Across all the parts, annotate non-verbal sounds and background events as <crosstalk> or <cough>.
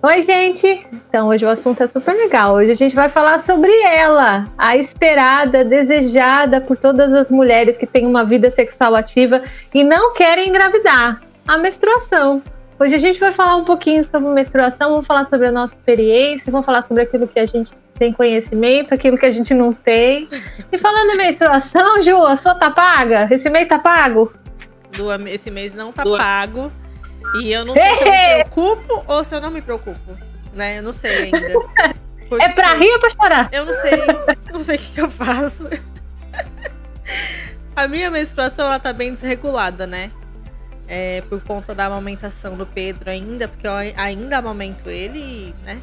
Oi, gente! Então, hoje o assunto é super legal. Hoje a gente vai falar sobre ela, a esperada, desejada por todas as mulheres que têm uma vida sexual ativa e não querem engravidar a menstruação. Hoje a gente vai falar um pouquinho sobre menstruação, vamos falar sobre a nossa experiência, vamos falar sobre aquilo que a gente tem conhecimento, aquilo que a gente não tem. E falando em menstruação, Ju, a sua tá paga? Esse mês tá pago? Lu, esse mês não tá pago. E eu não sei se eu me <laughs> preocupo ou se eu não me preocupo. Né? Eu não sei ainda. Porque é pra rir ou pra chorar? Eu não sei. <laughs> Não sei o que, que eu faço. A minha menstruação, ela tá bem desregulada, né? É, por conta da amamentação do Pedro ainda, porque eu ainda amamento ele, né?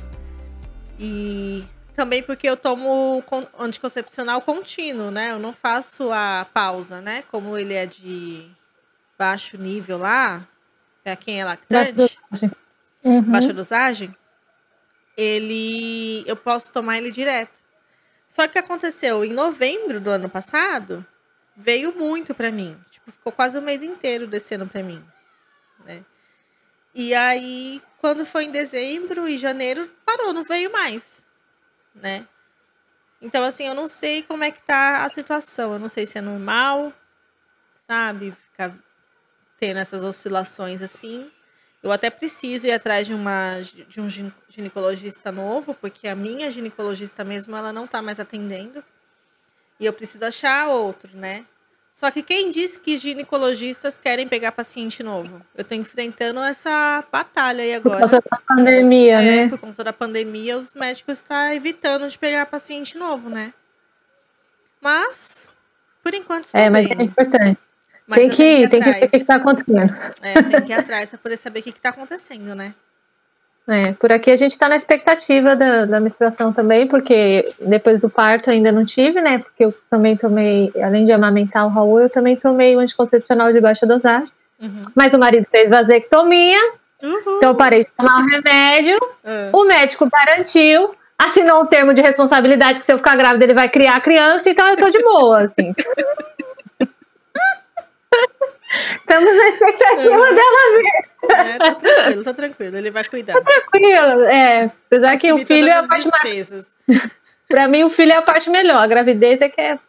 E também porque eu tomo anticoncepcional contínuo, né? Eu não faço a pausa, né? Como ele é de baixo nível lá, para quem é lactante, uhum. baixa dosagem, ele eu posso tomar ele direto. Só que aconteceu em novembro do ano passado, veio muito para mim. Tipo, ficou quase o mês inteiro descendo para mim, né? E aí, quando foi em dezembro e janeiro, parou, não veio mais, né? Então, assim, eu não sei como é que tá a situação. Eu não sei se é normal, sabe? Ficar tendo essas oscilações assim. Eu até preciso ir atrás de, uma, de um ginecologista novo, porque a minha ginecologista mesmo, ela não tá mais atendendo. E eu preciso achar outro, né? Só que quem disse que ginecologistas querem pegar paciente novo? Eu tô enfrentando essa batalha aí agora. Por conta da pandemia, é, né? Por conta da pandemia, os médicos estão tá evitando de pegar paciente novo, né? Mas, por enquanto, É, mas é importante. Mas tem que, ir, tem que ver o que está acontecendo. É, tem que ir atrás para poder saber o que está acontecendo, né? É, por aqui a gente está na expectativa da, da menstruação também, porque depois do parto ainda não tive, né? Porque eu também tomei, além de amamentar o Raul, eu também tomei o anticoncepcional de baixa dosagem. Uhum. Mas o marido fez vasectomia, uhum. então eu parei de tomar o remédio. Uhum. O médico garantiu, assinou um termo de responsabilidade que se eu ficar grávida ele vai criar a criança, então eu tô de boa, assim. <laughs> Estamos na expectativa é. dela ver. É, tá tranquilo, tá tranquilo. Ele vai cuidar. Tá tranquilo, é. Apesar que o filho é a parte mais. Pra mim, o filho é a parte melhor. A gravidez é que é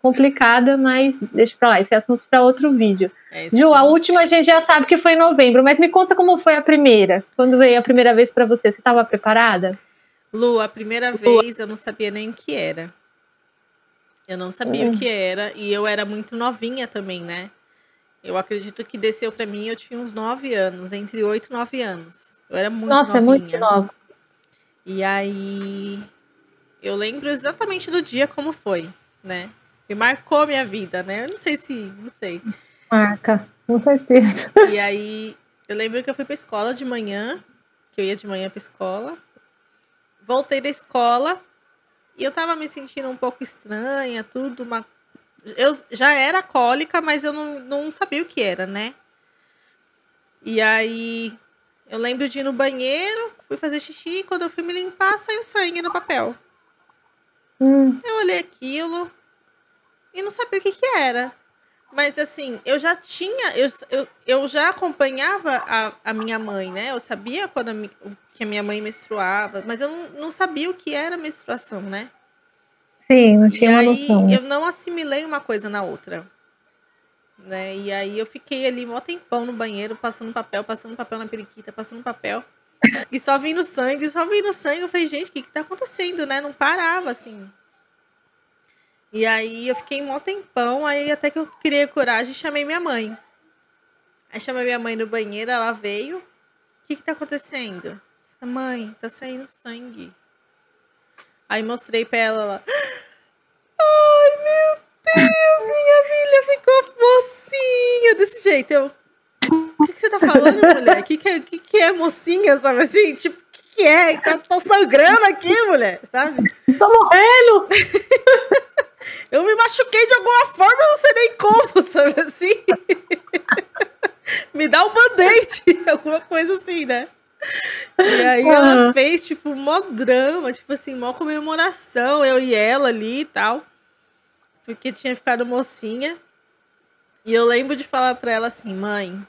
complicada, mas deixa pra lá. Esse é assunto para outro vídeo. É Ju, a última a gente já sabe que foi em novembro, mas me conta como foi a primeira. Quando veio a primeira vez para você, você estava preparada? Lu, a primeira Lu. vez eu não sabia nem o que era. Eu não sabia hum. o que era e eu era muito novinha também, né? Eu acredito que desceu para mim, eu tinha uns 9 anos, entre 8 e 9 anos. Eu era muito Nossa, novinha. é muito nova. E aí eu lembro exatamente do dia como foi, né? E marcou minha vida, né? Eu não sei se, não sei. Marca, com certeza. <laughs> E aí eu lembro que eu fui pra escola de manhã, que eu ia de manhã pra escola. Voltei da escola e eu tava me sentindo um pouco estranha, tudo, uma eu já era cólica, mas eu não, não sabia o que era, né? E aí eu lembro de ir no banheiro, fui fazer xixi, e quando eu fui me limpar, saiu sangue no papel. Hum. Eu olhei aquilo e não sabia o que, que era. Mas assim, eu já tinha, eu, eu, eu já acompanhava a, a minha mãe, né? Eu sabia quando a, que a minha mãe menstruava, mas eu não, não sabia o que era menstruação, né? Sim, não tinha e uma aí, noção. Eu não assimilei uma coisa na outra. Né? E aí eu fiquei ali mó tempão no banheiro, passando papel, passando papel na periquita, passando papel. E só vindo sangue, só vindo sangue. Eu falei, gente, o que que tá acontecendo, né? Não parava, assim. E aí eu fiquei mó tempão, aí até que eu criei coragem e chamei minha mãe. Aí chamei minha mãe no banheiro, ela veio. O que que tá acontecendo? Falei, mãe, tá saindo sangue. Aí mostrei pra ela, ela... Meu Deus, minha filha ficou mocinha desse jeito. Eu, o que, que você tá falando, mulher? O que, que, é, que, que é mocinha, sabe assim? Tipo, o que, que é? Tá, tô sangrando aqui, mulher, sabe? Tô morrendo! <laughs> Eu me machuquei de alguma forma, eu não sei nem como, sabe assim? me dá um band-aid, <laughs> alguma coisa assim, né? E aí uhum. ela fez, tipo, mó drama, tipo assim, mó comemoração, eu e ela ali e tal. Porque tinha ficado mocinha. E eu lembro de falar pra ela assim, mãe,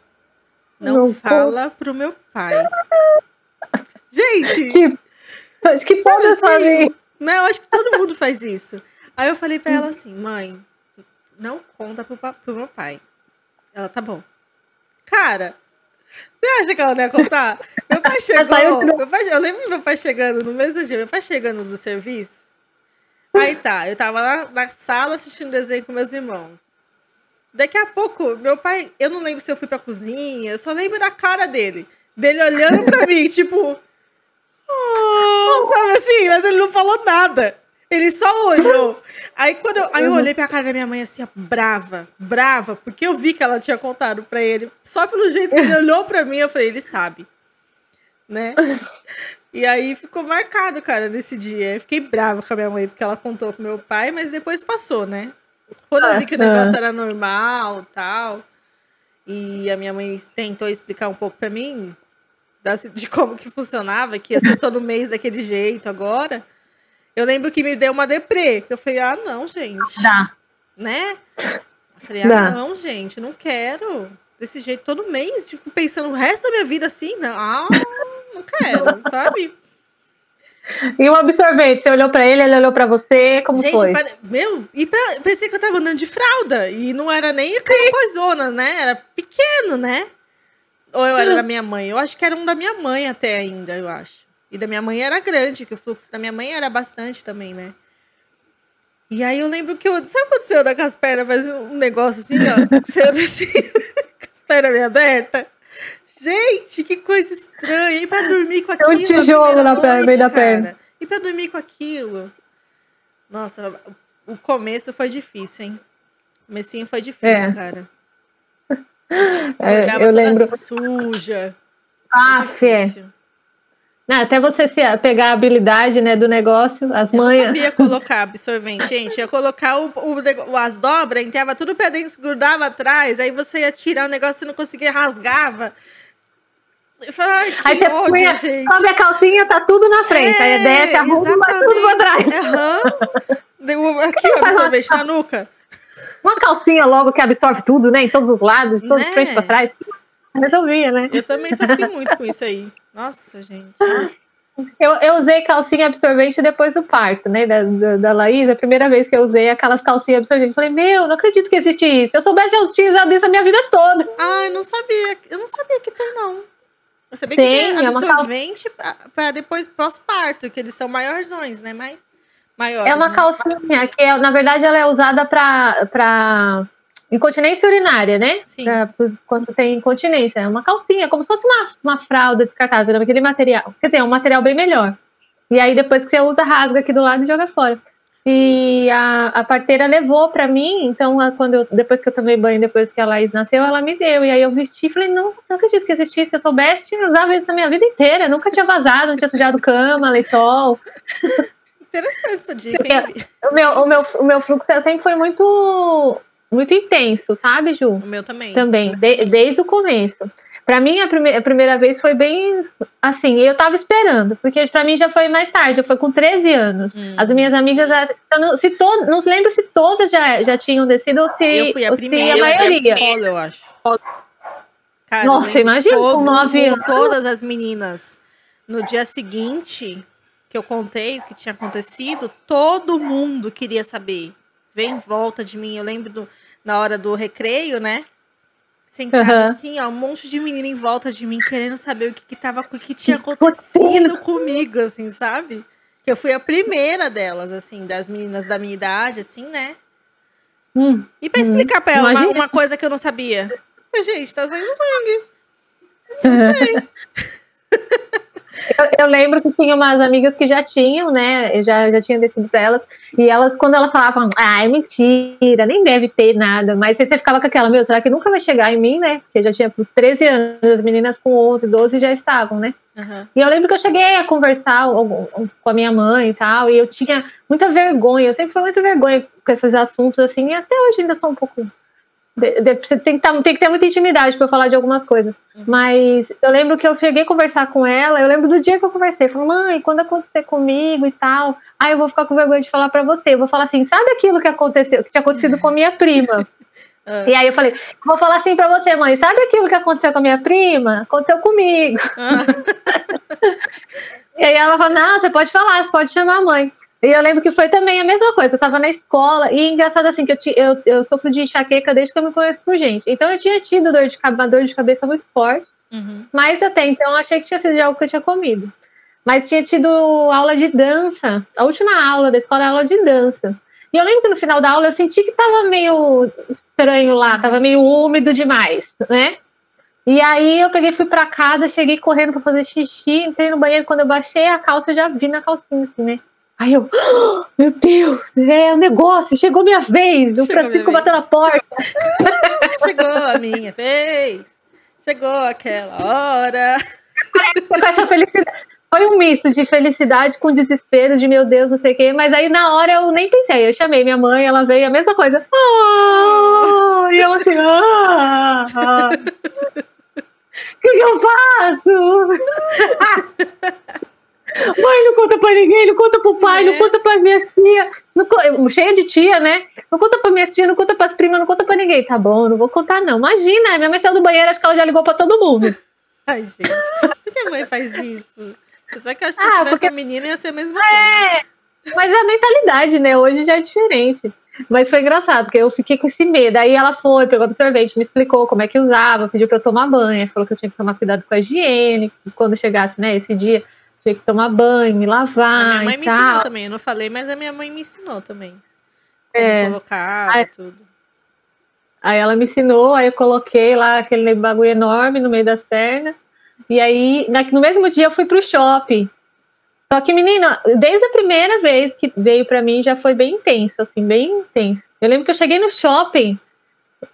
não, não fala pro meu pai. <laughs> Gente! Tipo, acho que todas assim? fazem. Não, acho que todo mundo faz isso. Aí eu falei pra ela <laughs> assim, mãe, não conta pro, pro meu pai. Ela, tá bom. Cara, você acha que ela não ia contar? Meu pai chegou. Meu pai, eu lembro meu pai chegando no mesmo dia, meu pai chegando do serviço. Aí tá, eu tava lá na sala assistindo desenho com meus irmãos. Daqui a pouco, meu pai, eu não lembro se eu fui pra cozinha, eu só lembro da cara dele. Dele olhando pra mim, <laughs> tipo. Oh, sabe assim? Mas ele não falou nada. Ele só olhou. Aí quando eu, aí eu olhei pra cara da minha mãe assim, ó, brava, brava, porque eu vi que ela tinha contado pra ele. Só pelo jeito que ele olhou pra mim, eu falei, ele sabe. Né? E aí ficou marcado, cara, nesse dia. Eu fiquei brava com a minha mãe, porque ela contou pro meu pai, mas depois passou, né? Quando eu vi que o negócio era normal tal. E a minha mãe tentou explicar um pouco pra mim de como que funcionava, que ia ser todo mês daquele jeito agora. Eu lembro que me deu uma deprê. Eu falei, ah, não, gente. Dá. Né? Eu falei, ah, Dá. não, gente, não quero. Desse jeito todo mês, tipo, pensando o resto da minha vida assim, não. Ah, não quero, sabe? E o absorvente, você olhou para ele, ele olhou para você, como Gente, foi? Para... Meu, e pra... pensei que eu tava andando de fralda, e não era nem aquela coisona, né? Era pequeno, né? Ou eu era da minha mãe? Eu acho que era um da minha mãe até ainda, eu acho. E da minha mãe era grande, que o fluxo da minha mãe era bastante também, né? E aí eu lembro que eu. Sabe quando você anda com as pernas, faz um negócio assim, ó? <laughs> Você anda assim, <laughs> com as pernas meio abertas? Gente, que coisa estranha. E pra dormir com aquilo. É um tijolo na perna, meio da perna. E pra dormir com aquilo. Nossa, o começo foi difícil, hein? O comecinho foi difícil, é. cara. <laughs> É, eu, eu lembro. suja. Ah, Fê. Não, até você se pegar a habilidade né, do negócio, as eu manhas. Eu sabia <laughs> colocar absorvente, gente. Ia colocar o, o, as dobras, entrava tudo pra dentro, grudava atrás, aí você ia tirar o negócio e não conseguia, rasgava. Ai, que aí você ódio, punha, gente. sobe a calcinha, tá tudo na frente. É, aí desce, arruma, tudo pra trás. Uhum. Aqui, o absorvente uma, na nuca. Uma calcinha logo que absorve tudo, né? Em todos os lados, de todos né? frente pra trás. Resolvia, né? Eu também sofri muito com isso aí. Nossa, gente. Eu, eu usei calcinha absorvente depois do parto, né? Da, da, da Laís, a primeira vez que eu usei aquelas calcinhas absorventes. Falei, meu, não acredito que existe isso. Se eu soubesse, eu tinha usado isso a minha vida toda. Eu não sabia. Eu não sabia que tem, não. Eu sabia tem, que tem absorvente é cal... para depois pós-parto, que eles são maiorzões, né? Mais maiores. É uma né? calcinha que, é, na verdade, ela é usada para. Incontinência urinária, né? Sim. Pra, quando tem incontinência. É uma calcinha, como se fosse uma, uma fralda descartável, aquele material. Quer dizer, é um material bem melhor. E aí, depois que você usa, rasga aqui do lado e joga fora. E a, a parteira levou para mim, então, quando eu, depois que eu tomei banho, depois que a Laís nasceu, ela me deu. E aí eu vesti e falei, não, não acredito que existisse. Se eu soubesse, eu usava isso na minha vida inteira. Eu nunca tinha vazado, não tinha sujado cama, lençol. Interessante essa dica. o, meu, o, meu, o meu fluxo sempre foi muito muito intenso, sabe, Ju? O meu também. Também, de, desde o começo. Para mim, a, prime a, primeira vez foi bem assim, eu tava esperando, porque para mim já foi mais tarde, foi com 13 anos. Hum. As minhas amigas, não, se to, não lembro se todas já, já tinham descido ou se, eu fui a, ou primeira, se a maioria. Escola, eu acho. Cara, Nossa, imagina com 9 anos. Todas as meninas. No dia seguinte que eu contei o que tinha acontecido, todo mundo queria saber vem em volta de mim. Eu lembro do, na hora do recreio, né? Sentada uhum. assim, ó, um monte de menina em volta de mim, querendo saber o que, que, tava, o que tinha acontecido comigo, assim, sabe? Que eu fui a primeira delas, assim, das meninas da minha idade, assim, né? Hum, e pra explicar hum, pra ela uma, uma, coisa que eu não sabia. Gente, tá saindo sangue. Não sei. <laughs> Eu, eu, lembro que tinha umas amigas que já tinham, né? Já, já tinham descido pra elas. E elas, quando elas falavam, ai, mentira, nem deve ter nada. Mas você ficava com aquela, meu, será que nunca vai chegar em mim, né? Porque já tinha 13 anos, as meninas com 11, 12 já estavam, né? Uhum. E eu lembro que eu cheguei a conversar com a minha mãe e tal, e eu tinha muita vergonha, eu sempre fui muito vergonha com esses assuntos, assim, e até hoje ainda sou um pouco você tem que, tá, tem que ter muita intimidade para falar de algumas coisas. Uhum. Mas eu lembro que eu cheguei a conversar com ela, eu lembro do dia que eu conversei. Falei, mãe, quando acontecer comigo e tal, aí eu vou ficar com vergonha de falar para você. Eu vou falar assim, sabe aquilo que aconteceu, que tinha acontecido com a minha prima? <laughs> Ah. E aí eu falei, vou falar assim pra você, mãe, sabe aquilo que aconteceu com a minha prima? Aconteceu comigo. Ah. <laughs> e aí ela falou, não, você pode falar, você pode chamar a mãe. E eu lembro que foi também a mesma coisa. Eu tava na escola, e engraçado assim, que eu, eu, eu sofro de enxaqueca desde que eu me conheço por gente. Então eu tinha tido dor de, uma dor de cabeça muito forte, uhum. mas até então eu achei que tinha sido algo que eu tinha comido. Mas tinha tido aula de dança. A última aula da escola é aula de dança. E eu lembro que no final da aula eu senti que tava meio estranho lá, tava meio úmido demais, né? E aí eu peguei, fui para casa, cheguei correndo para fazer xixi, entrei no banheiro, quando eu baixei a calça, eu já vi na calcinha, assim, né? Aí eu, oh, <gasps> meu Deus, é o um negócio, chegou minha vez. O chegou Francisco bateu na porta. <laughs> chegou a minha vez. Chegou aquela hora. Com essa felicidade. Foi um misto de felicidade com desespero, de meu Deus, não sei o quê. Mas aí na hora eu nem pensei. Eu chamei minha mãe, ela veio, a mesma coisa. Oh! E eu assim, ah! ah. O que eu faço? <laughs> Mãe, não conta pra ninguém, não conta pro pai, é. não conta pras minhas tias. Não, cheia de tia, né? Não conta pra minhas tias, não conta pras primas, não conta pra ninguém. Tá bom, não vou contar, não. Imagina, minha mãe saiu do banheiro, acho que ela já ligou pra todo mundo. Ai, gente, por que a mãe faz isso? Só que eu acho que se ah, tivesse porque... menina ia ser a mesma é, coisa. Mas é a mentalidade, né? Hoje já é diferente. Mas foi engraçado, porque eu fiquei com esse medo. Aí ela foi, pegou absorvente, me explicou como é que usava, pediu pra eu tomar banho, falou que eu tinha que tomar cuidado com a higiene, quando chegasse, né, esse dia tinha que tomar banho, me lavar. A minha mãe me tal. ensinou também, eu não falei, mas a minha mãe me ensinou também. Como é. colocar aí, tudo. Aí ela me ensinou, aí eu coloquei lá aquele bagulho enorme no meio das pernas. E aí, no mesmo dia, eu fui pro shopping. Só que, menina, desde a primeira vez que veio para mim já foi bem intenso, assim, bem intenso. Eu lembro que eu cheguei no shopping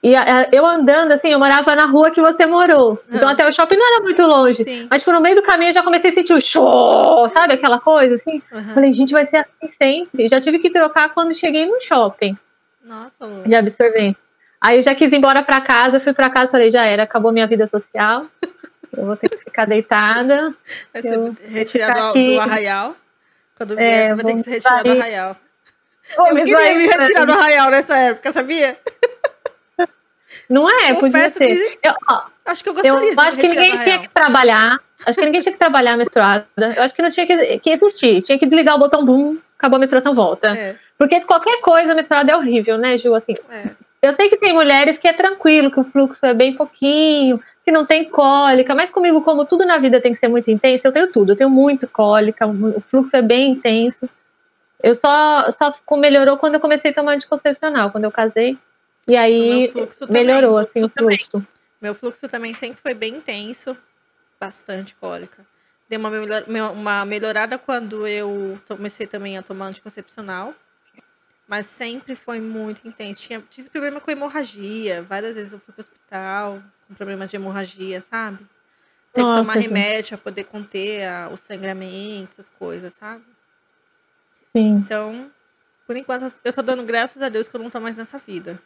e a, eu andando, assim, eu morava na rua que você morou. Então até o shopping não era muito longe. Sim. Mas por no meio do caminho eu já comecei a sentir o show, sabe? Aquela coisa, assim. Uhum. Falei, gente, vai ser assim sempre. Já tive que trocar quando cheguei no shopping. Nossa, Lu. De absorvente. Aí eu já quis ir embora pra casa, fui pra casa, falei, já era, acabou minha vida social. Eu vou ter que ficar deitada. Vai ser retirado do, do arraial. Quando vier, é, você vai ter que se retirar do arraial. eu queria me retirar do arraial nessa época, sabia? Não é? Podia ser. Que... Eu, ó, acho que eu gostaria eu acho que ninguém tinha que trabalhar. Acho que ninguém tinha que trabalhar menstruada. Eu acho que não tinha que, que existir. Tinha que desligar o botão boom, acabou a menstruação, volta. É. Porque qualquer coisa menstruada é horrível, né, Ju? Assim, é. Eu sei que tem mulheres que é tranquilo, que o fluxo é bem pouquinho, que não tem cólica, mas comigo, como tudo na vida tem que ser muito intenso, eu tenho tudo. Eu tenho muito cólica, o fluxo é bem intenso. Eu só, só melhorou quando eu comecei a tomar anticoncepcional, quando eu casei. E aí melhorou assim, o fluxo. Meu fluxo também sempre foi bem intenso, bastante cólica. Deu uma, melhor, uma melhorada quando eu comecei também a tomar anticoncepcional, mas sempre foi muito intenso. Tinha, tive problema com hemorragia, várias vezes eu fui para o hospital com problema de hemorragia, sabe? Tem que tomar remédio para poder conter a, o sangramento, essas coisas, sabe? Sim. Então, por enquanto, eu tô dando graças a Deus que eu não tô mais nessa vida.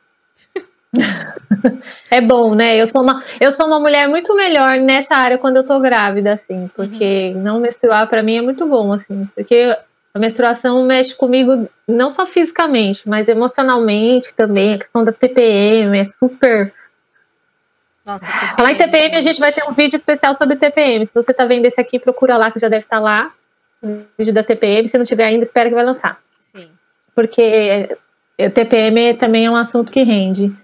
<laughs> é bom, né? Eu sou, uma, eu sou uma mulher muito melhor nessa área quando eu tô grávida, assim, porque uhum. não menstruar para mim é muito bom, assim, porque a menstruação mexe comigo não só fisicamente, mas emocionalmente também. A questão da TPM é super. Nossa, TPM, Falar em TPM, a gente vai ter um vídeo especial sobre TPM. Se você tá vendo esse aqui, procura lá que já deve estar tá lá. O vídeo da TPM. Se não tiver ainda, espera que vai lançar. Sim. Porque o TPM também é um assunto que rende.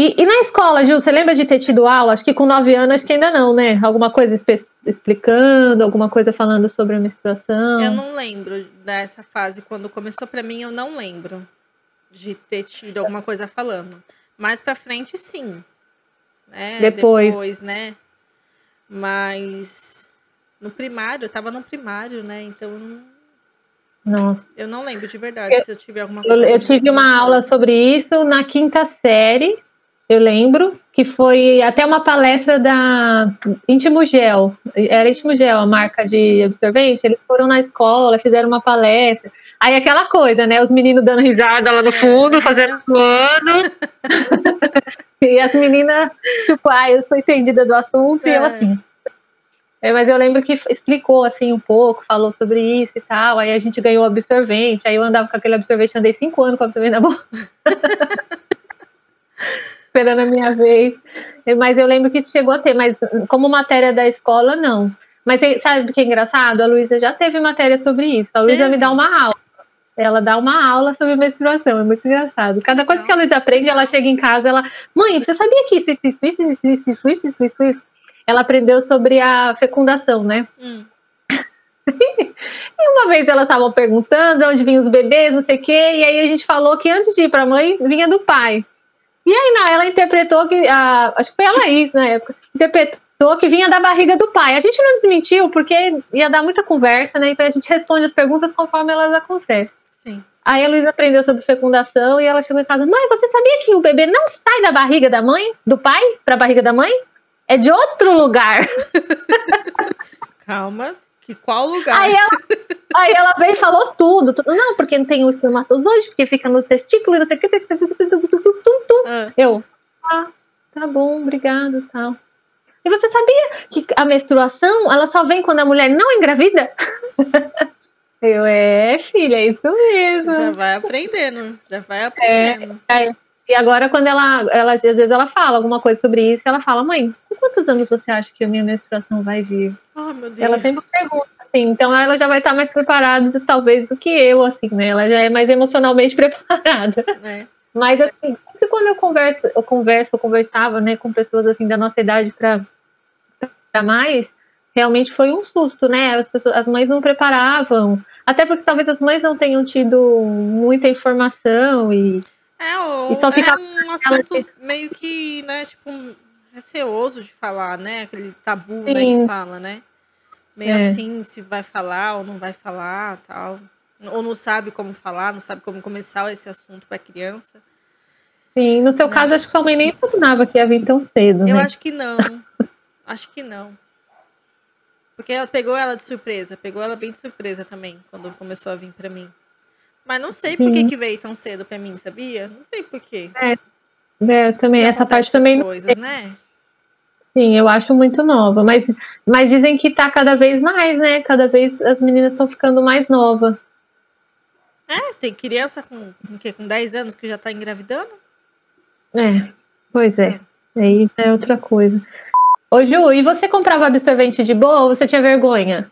E, e, na escola, Gil, você lembra de ter tido aula? Acho que com nove anos, acho que ainda não, né? Alguma coisa explicando, alguma coisa falando sobre a menstruação? Eu não lembro dessa fase. Quando começou para mim, eu não lembro de ter tido alguma coisa falando. Mais pra frente, sim. Né? Depois. Depois, né? Mas no primário, eu tava no primário, né? Então nossa. Eu não lembro de verdade eu, se eu tive alguma coisa. Eu, eu tive uma aula sobre isso na quinta série, eu lembro, que foi até uma palestra da Íntimo Gel. Era Íntimo Gel, a marca de absorvente. Eles foram na escola, fizeram uma palestra. Aí aquela coisa, né? Os meninos dando risada lá no fundo, fazendo plano. <laughs> e as meninas, tipo, ah, eu sou entendida do assunto, é. e eu assim. É, mas eu lembro que explicou assim um pouco, falou sobre isso e tal. Aí a gente ganhou absorvente. Aí eu andava com aquele absorvente, andei cinco anos com o absorvente na boca. <laughs> esperando a minha vez. Mas eu lembro que isso chegou a ter, mas como matéria da escola, não. Mas sabe o que é engraçado? A Luísa já teve matéria sobre isso. A Luísa me dá uma aula. Ela dá uma aula sobre menstruação, é muito engraçado. Cada coisa que a Luísa aprende, ela chega em casa, ela. Mãe, você sabia que isso, isso, isso, isso, isso, isso, isso, isso, isso, isso, isso? Ela aprendeu sobre a fecundação, né? Hum. e uma vez elas estavam perguntando onde vinham os bebês, não sei o quê, e aí a gente falou que antes de ir para a mãe, vinha do pai. E aí não, ela interpretou que, a, acho que foi a Laís na época, interpretou que vinha da barriga do pai. A gente não desmentiu porque ia dar muita conversa, né? Então a gente responde as perguntas conforme elas acontecem. Sim. Aí a Luísa aprendeu sobre fecundação e ela chegou em casa: Mãe, você sabia que o bebê não sai da barriga da mãe, do pai, para a barriga da mãe? É de outro lugar. <laughs> Calma, que qual lugar? Aí ela, aí ela veio e falou tudo, tudo. Não, porque não tem o espermatozoide, porque fica no testículo e você. Ah. Eu, ah, tá bom, obrigado, tal. E você sabia que a menstruação, ela só vem quando a mulher não engravida? <laughs> Eu, é, filha, é isso mesmo. Já vai aprendendo, já vai aprendendo. É, é. E agora, quando ela, ela, às vezes, ela fala alguma coisa sobre isso, ela fala, mãe, com quantos anos você acha que a minha menstruação vai vir? Oh, meu Deus. Ela sempre pergunta, assim, então ela já vai estar mais preparada, talvez, do que eu, assim, né? Ela já é mais emocionalmente <laughs> preparada. É. Mas, assim, sempre quando eu converso, eu converso, eu conversava, né, com pessoas, assim, da nossa idade para mais, realmente foi um susto, né? As, pessoas, as mães não preparavam, até porque talvez as mães não tenham tido muita informação e é, ou, e só fica é um assunto meio que, né, tipo, receoso de falar, né? Aquele tabu, né, que fala, né? Meio é. assim, se vai falar ou não vai falar, tal. Ou não sabe como falar, não sabe como começar esse assunto para criança. Sim, no seu né? caso, acho que sua mãe nem imaginava que ia vir tão cedo, Eu né? acho que não. <laughs> acho que não. Porque ela pegou ela de surpresa, pegou ela bem de surpresa também, quando começou a vir para mim. Mas não sei Sim. por que, que veio tão cedo para mim, sabia? Não sei por quê. É, é também, essa parte também. Coisas, né? Sim, eu acho muito nova, mas, mas dizem que tá cada vez mais, né? Cada vez as meninas estão ficando mais novas. É, tem criança com, com, com 10 anos que já tá engravidando? É, pois é. é. Aí é outra coisa. Ô Ju, e você comprava absorvente de boa ou você tinha vergonha?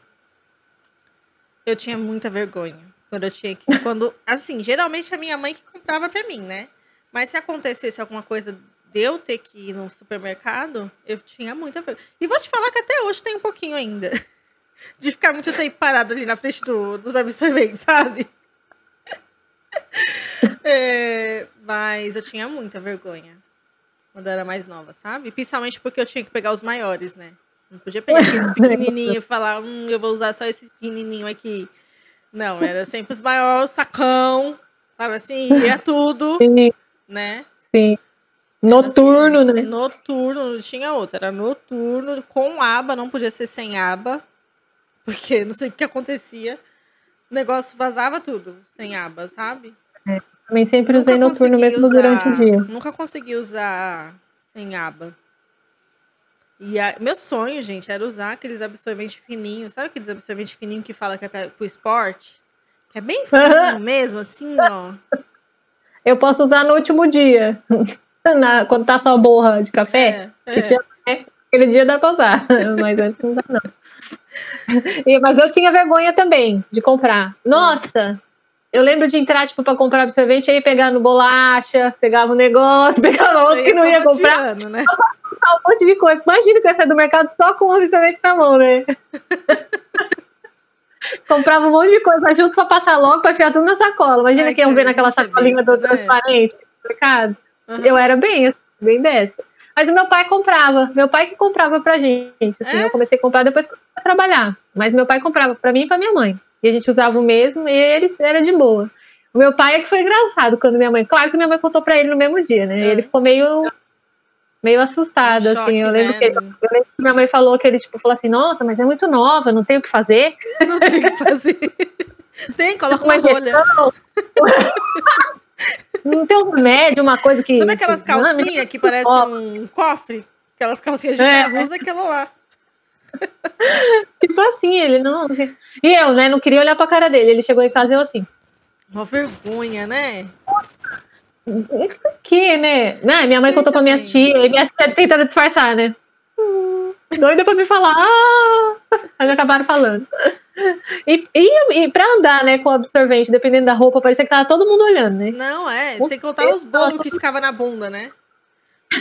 Eu tinha muita vergonha. Quando eu tinha que. Quando, assim, geralmente a minha mãe que comprava pra mim, né? Mas se acontecesse alguma coisa de eu ter que ir no supermercado, eu tinha muita vergonha. E vou te falar que até hoje tem um pouquinho ainda. <laughs> De ficar muito tempo parado ali na frente do, dos absorventes, <laughs> sabe? É, mas eu tinha muita vergonha quando eu era mais nova, sabe? Principalmente porque eu tinha que pegar os maiores, né? Não podia pegar aqueles <laughs> pequenininhos e falar, hum, eu vou usar só esse pequenininho aqui. Não, era sempre os maiores, sacão, sabe assim, ia tudo, Sim. né? Sim. Noturno, assim, né? Noturno, não tinha outro. Era noturno, com aba, não podia ser sem aba. Porque não sei o que acontecia. O negócio vazava tudo, sem aba, sabe? É, também sempre usei noturno mesmo usar, durante o dia. Nunca consegui usar sem aba. E a, meu sonho, gente, era usar aqueles absorventes fininhos. Sabe aqueles absorventes fininhos que fala que é pro esporte? Que é bem <laughs> fininho mesmo, assim, ó. Eu posso usar no último dia. <laughs> Na, quando tá só borra de café. É, é. Aquele dia dá pra usar. <laughs> Mas antes não dá, não. E, mas eu tinha vergonha também de comprar. Nossa! Eu lembro de entrar, tipo, pra comprar absorvente, aí pegar no bolacha, pegava um negócio, pegava outro que não ia comprar. Né? Um monte de coisa. Imagina que eu sair do mercado só com o absorvente na mão, né? <laughs> Comprava um monte de coisa junto pra passar logo, pra enfiar tudo na sacola. Imagina Ai, que iam ver naquela sacolinha do né? transparente no mercado. Uhum. Eu era bem, bem dessa. Mas o meu pai comprava. Meu pai que comprava pra gente. Assim, é? Eu comecei a comprar depois eu trabalhar. Mas meu pai comprava pra mim e pra minha mãe. E a gente usava o mesmo e ele era de boa. O meu pai é que foi engraçado quando minha mãe. Claro que minha mãe contou pra ele no mesmo dia, né? É. Ele ficou meio meio assustada, um assim. eu, lembro né? que, eu lembro que minha mãe falou que ele, tipo, falou assim, nossa, mas é muito nova, não tem o que fazer. <laughs> Não tem o que fazer. tem, coloca uma, uma rolha. <laughs> não tem um remédio, uma coisa que. Sabe aquelas calcinhas que, que parecem um cofre? Aquelas calcinhas de é. usa aquela lá. <laughs> tipo assim, ele não. E eu, né, não queria olhar pra cara dele. Ele chegou em casa e eu assim. Uma vergonha, né? Que, né? Ah, minha mãe Sim, contou pra minhas também. tias, e minhas tias tentando disfarçar, né? Hum, Doida pra me falar, ah! Mas acabaram falando. E, e, e pra andar, né, com o absorvente, dependendo da roupa, parecia que tava todo mundo olhando, né? Não, é. Sem contar os bolos que ficava na bunda, né?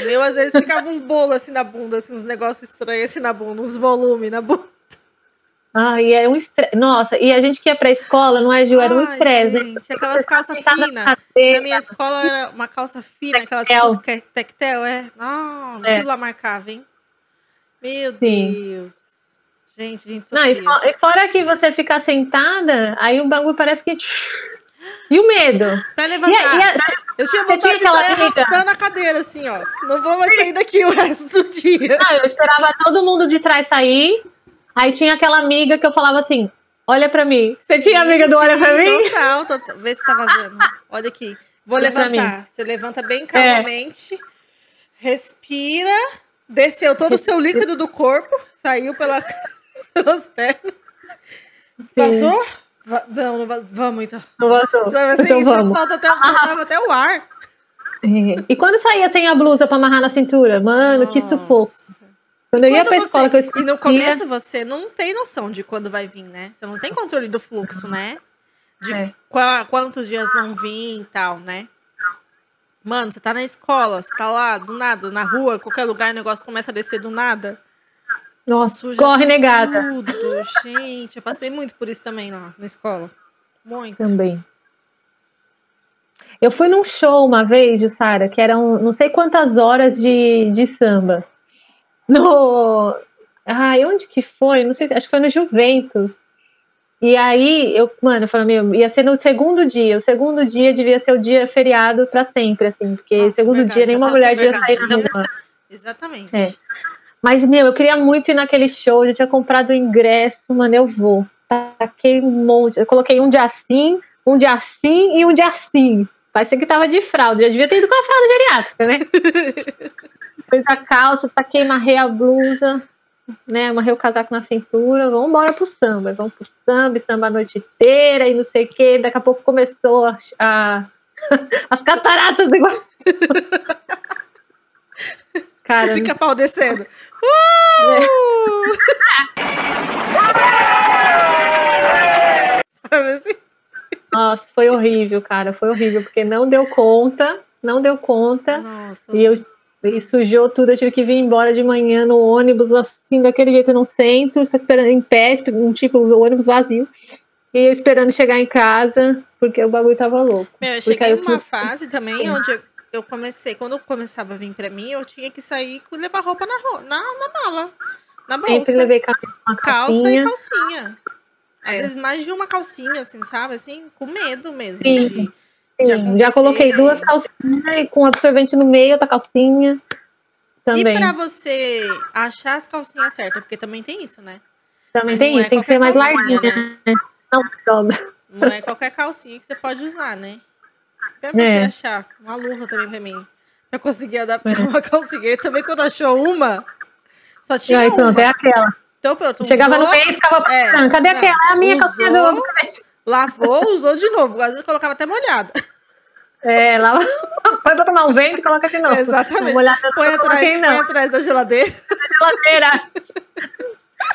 O meu, às vezes, ficava uns bolos assim na bunda, assim, uns negócios estranhos assim na bunda, uns volumes na bunda. Ah, e era um estresse. Nossa, e a gente que ia pra escola, não é, Ju? Era um estresse, né? gente, aquelas calças na finas. Na minha escola era uma calça fina, aquela Tectel. tipo tectel, é. Ah, É. lá marcava, hein? Meu Sim. Deus. Gente, gente Não, e, sofria. fo- e fora que você ficar sentada, aí o bagulho parece que. E o medo? Pra E, levantar. a- e a- Eu tinha vontade tinha de sair amiga? arrastando a cadeira, assim, ó. Não vou mais sair daqui o resto do dia. Não, eu esperava todo mundo de trás sair. Aí tinha aquela amiga que eu falava assim: olha pra mim. Você tinha Sim, amiga do olha sim, pra mim? Total, total. Vê se tá vazando. Olha aqui. Vou Olha levantar. Você levanta bem calmamente. Respira. Desceu todo o seu líquido do corpo. Saiu pela, <laughs> pelas pernas. Vazou? Va- não, não vazou. Vamos então. Não gostou? Sabe assim? então vamos. falta até, faltava até o ar. E quando saía sem a blusa pra amarrar na cintura? Mano, que sufoco. Quando eu ia pra você- escola que eu E no começo você não tem noção de quando vai vir, né? Você não tem controle do fluxo, né? De É. qua- quantos dias vão vir e tal, né? Mano, você tá na escola, você tá lá, do nada, na rua, qualquer lugar, o negócio começa a descer do nada. Nossa, suja corre negada. Tudo, gente. Eu passei muito por isso também lá na escola. Muito. Também. Eu fui num show uma vez, Jussara, que eram não sei quantas horas de, de samba. No. Ai, onde que foi? Não sei, acho que foi no Juventus. E aí, eu, mano, eu falei, meu, ia ser no segundo dia. O segundo dia devia ser o dia feriado pra sempre, assim, porque Nossa, segundo verdade, dia nenhuma até o mulher devia segundo sair na rua. Exatamente. É. Mas, meu, eu queria muito ir naquele show, eu já tinha comprado o ingresso, mano, eu vou. Taquei um monte. Eu coloquei um dia assim, um dia assim e um dia assim. Parecia que tava de fralda. Já devia ter ido com a fralda geriátrica, né? <laughs> Fez a calça, taquei, marrei a blusa, né? Amarrei o casaco na cintura. Vamos embora pro samba. Vamos pro samba, samba a noite inteira e não sei o quê. Daqui a pouco começou a, a- <laughs> as cataratas igual. <laughs> Cara, Pica-pau descendo. É. <laughs> Uh! Sabe assim? Nossa, foi horrível, cara. Foi horrível, porque não deu conta, não deu conta. Nossa. E eu e sujou tudo, eu tive que vir embora de manhã no ônibus, assim, daquele jeito no centro, só esperando em pé, um tipo, o ônibus vazio. E eu esperando chegar em casa, porque o bagulho tava louco. Meu, eu cheguei eu numa fui- fase também onde eu, eu comecei, quando eu começava a vir pra mim, eu tinha que sair com levar roupa na, na, na mala, na Sempre bolsa, levei ca- uma calça calcinha. e calcinha. Às É. vezes mais de uma calcinha, assim, sabe? Assim, com medo mesmo Sim. de Sim, acontecer. já coloquei duas calcinhas e com absorvente no meio, outra calcinha. Também. E pra você achar as calcinhas certas, porque também tem isso, né? Também tem não é isso, tem que ser mais larguinha, né? Não dobra. Não é qualquer calcinha que você pode usar, né? Pra você É. achar. Uma luva também pra mim. Pra conseguir adaptar uma calcinha. E também quando achou uma, só E tinha aí uma. pronto, é aquela. Então pronto, Chegava usou, no meio e ficava É, cadê aquela? É a minha calcinha do usou. absorvente. Lavou, usou de novo. Às vezes colocava até molhada. É, lá põe pra tomar um vento e coloca de novo. Exatamente. Molhada Põe não atrás, põe não. atrás da geladeira. Geladeira.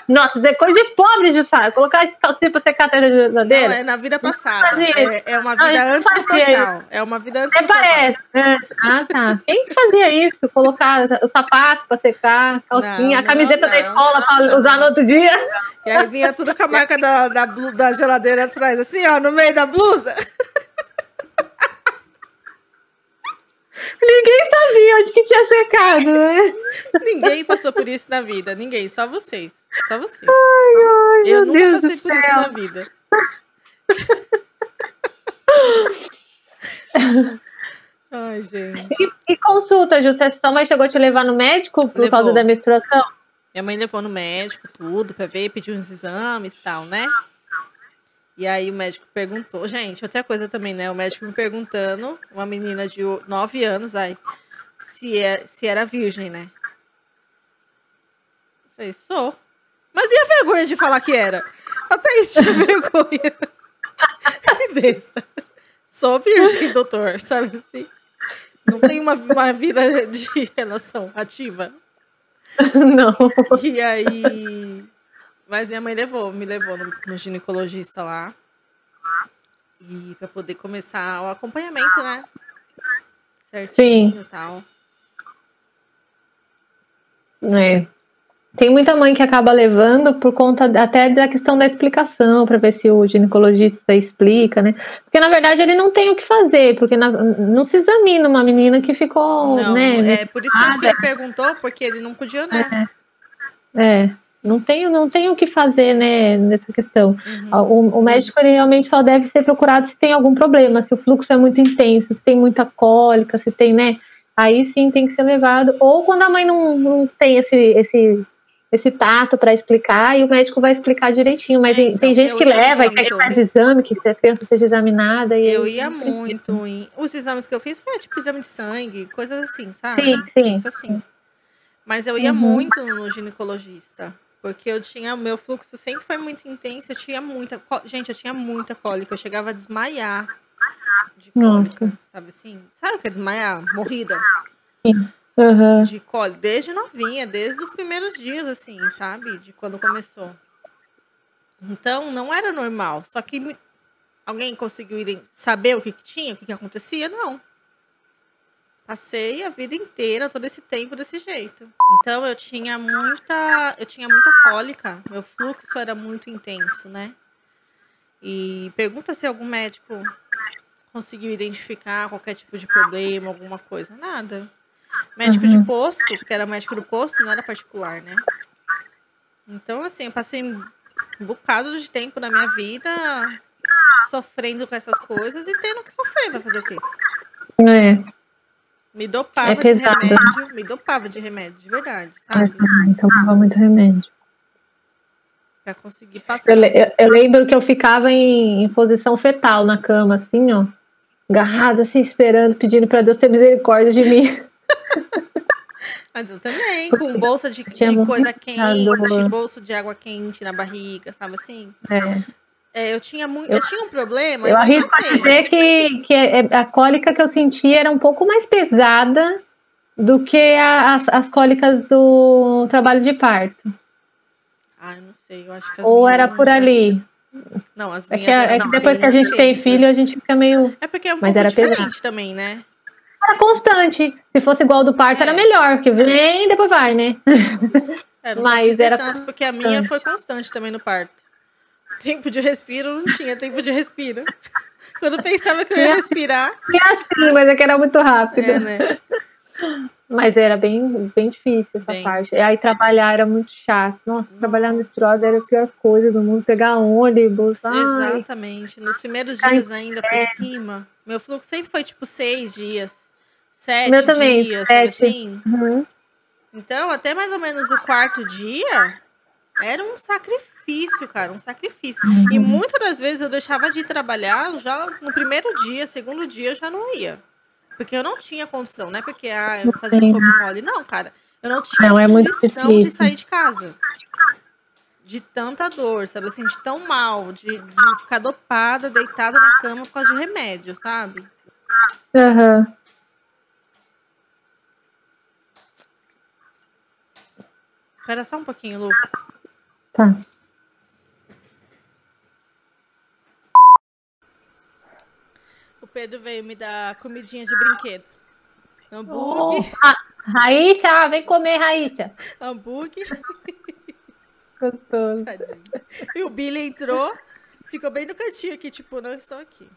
Nossa, é coisa de pobre, Jussara. Colocar calcinha pra secar atrás da Não, geladeira. é na vida passada. É, é uma Não, vida eu antes do portal. É uma vida antes Até do parece. né? Ah, tá. Quem que fazia isso? Colocar o sapato pra secar, calcinha, Não, a camiseta não, da não. escola pra usar no outro dia. E aí vinha tudo com a marca da, da, da geladeira atrás, assim, ó, no meio da blusa. Ninguém sabia onde que tinha secado, né? Ninguém passou por isso na vida. Ninguém, só vocês. Só vocês. Ai, Eu meu nunca Deus passei por isso céu. na vida. <laughs> Ai, gente. E, e consulta, Ju, você- sua mãe chegou a te levar no médico por Levou. causa da menstruação? Minha mãe levou no médico, tudo, pra ver, pediu uns exames e tal, né? E aí o médico perguntou. Gente, outra coisa também, né? O médico me perguntando, uma menina de 9 anos, aí, se, é, se era virgem, né? Eu falei, sou. Mas e a vergonha de falar que era? Até isso tinha vergonha. Que besta. Sou virgem, doutor, sabe assim? Não tenho uma, uma vida de relação ativa. <laughs> Não. E aí. Mas minha mãe levou, me levou no, no ginecologista lá. E pra poder começar o acompanhamento, né? Certinho e tal. É. Tem muita mãe que acaba levando por conta até da questão da explicação, para ver se o ginecologista explica, né? Porque na verdade ele não tem o que fazer, porque na, não se examina uma menina que ficou, Não, né? é por isso que que ele perguntou, porque ele não podia, né? É, não tem, não tem o que fazer, né, nessa questão. Uhum. O, o médico ele realmente só deve ser procurado se tem algum problema, se o fluxo é muito intenso, se tem muita cólica, se tem, né? Aí sim tem que ser levado. Ou quando a mãe não, não tem esse, esse, esse tato para explicar, e o médico vai explicar direitinho. Mas É, tem- tem então, gente que leva e quer que faz exame, que a criança seja examinada. Eu ia precisa. muito em. Os exames que eu fiz foi tipo exame de sangue, coisas assim, sabe? Sim, sim. Isso assim. Mas eu ia Uhum. muito no ginecologista. Porque eu tinha. Meu fluxo sempre foi muito intenso. Eu tinha muita. Gente, eu tinha muita cólica. Eu chegava a desmaiar de cólica. Nossa. Sabe assim? Sabe o que é desmaiar? Morrida Aham. de cólica. Desde novinha, desde os primeiros dias, assim, sabe? De quando começou. Então, não era normal. Só que alguém conseguiu saber o que, que tinha, o que, que acontecia? Não. Passei a vida inteira, todo esse tempo desse jeito. Então eu tinha muita, eu tinha muita cólica, meu fluxo era muito intenso, né? E pergunta se algum médico conseguiu identificar qualquer tipo de problema, alguma coisa, nada. Médico de posto, porque era médico do posto, não era particular, né? Então assim, eu passei um bocado de tempo na minha vida sofrendo com essas coisas e tendo que sofrer, vai fazer o quê? É, Me dopava É de pesado. remédio, me dopava de remédio, de verdade, sabe? então tomava muito remédio. Pra conseguir passar. Eu, eu- eu lembro que eu ficava em, em posição fetal na cama, assim, ó. Agarrada, assim, esperando, pedindo pra Deus ter misericórdia de mim. <laughs> Mas eu também, com bolsa de, de coisa quente, bolsa de água quente na barriga, sabe assim? É. É, eu tinha muito, eu, tinha um problema. Eu arrisco a dizer que, que é- a cólica que eu senti era um pouco mais pesada do que a- as, as cólicas do trabalho de parto. Ai, não sei, eu acho que Ou era por ali. Não, as É minhas que, é eram que depois que a gente tem filho, a gente fica meio. É porque é um Mas era diferente pesado. também, né? Era constante. Se fosse igual do parto, É. era melhor, que vem e depois vai, né? É, não <laughs> Mas era tanto, porque a minha constante. foi constante também no parto. Tempo de respiro, não tinha tempo de respiro. Quando eu pensava que eu ia respirar, E assim, mas é que era muito rápido. é, né? Mas era bem, bem difícil essa Bem. parte. E aí trabalhar era muito chato. Nossa, trabalhar no estrada era a pior coisa do mundo. Pegar ônibus. Ai, Exatamente. Nos primeiros dias ainda por cima. Meu fluxo sempre foi tipo seis dias. Sete Meu também, dias, sete. assim? uhum. Então, até mais ou menos o quarto dia era um sacrifício, cara, um sacrifício. E muitas das vezes eu deixava de trabalhar já no primeiro dia, segundo dia eu já não ia. Porque eu não tinha condição, não é porque ah, eu fazia um corpo mole. Não, cara, eu não tinha Não, é condição de sair de casa. De tanta dor, sabe assim, de tão mal, de, de ficar dopada, deitada na cama por causa de remédio, sabe? Aham. Espera só um pouquinho, Lu. Tá. O Pedro veio me dar comidinha de brinquedo. Hambúrguer. Oh, ah, Raíssa, vem comer, Raíssa. hambúrguer, Gostoso. tadinho. E o Billy entrou, ficou bem no cantinho aqui, tipo, não estou aqui.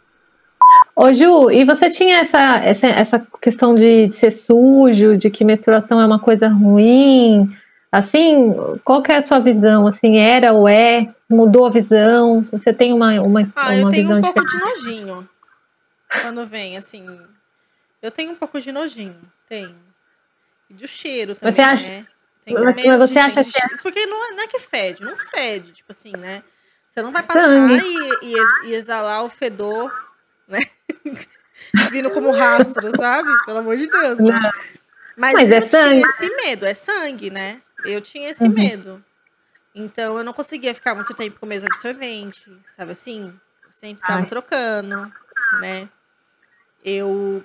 Ô, Ju, e você tinha essa, essa, essa questão de, de ser sujo, de que menstruação é uma coisa ruim? Assim, qual que é a sua visão? Assim, era ou é? Mudou a visão? Você tem uma, uma, Ah, eu uma tenho visão um pouco diferente? de nojinho. Quando vem, assim. Eu tenho um pouco de nojinho, tenho. E de cheiro também, Você acha- né? Tenho Mas- medo mas você de- acha de que é- cheiro, Porque não, é- não é que fede, não fede, tipo assim, né? Você não vai passar e, e ex- e exalar o fedor, né? <laughs> Vindo como rastro, sabe? Pelo amor de Deus, né? Mas, Mas eu é sangue. esse medo, é sangue, né? Eu tinha esse Uhum. medo. Então eu não conseguia ficar muito tempo com o mesmo absorvente, sabe assim? Eu sempre tava Ai. trocando, né? Eu